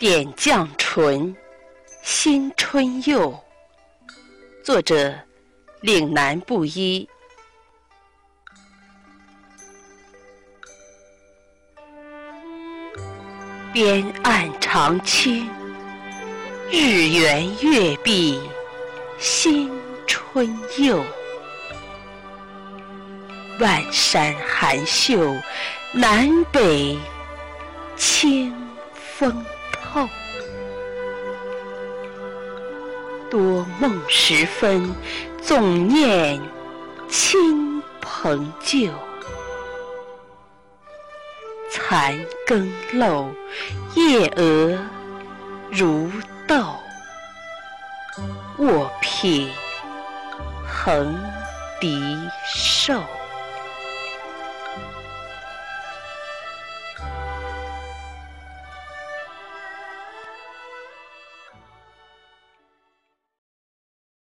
点绛唇，新春又。作者：岭南布衣。边岸长青，日圆月碧，新春又。万山含秀，南北清风后。多梦时分，总念亲朋旧。残羹漏，夜蛾如豆。卧撇横笛瘦。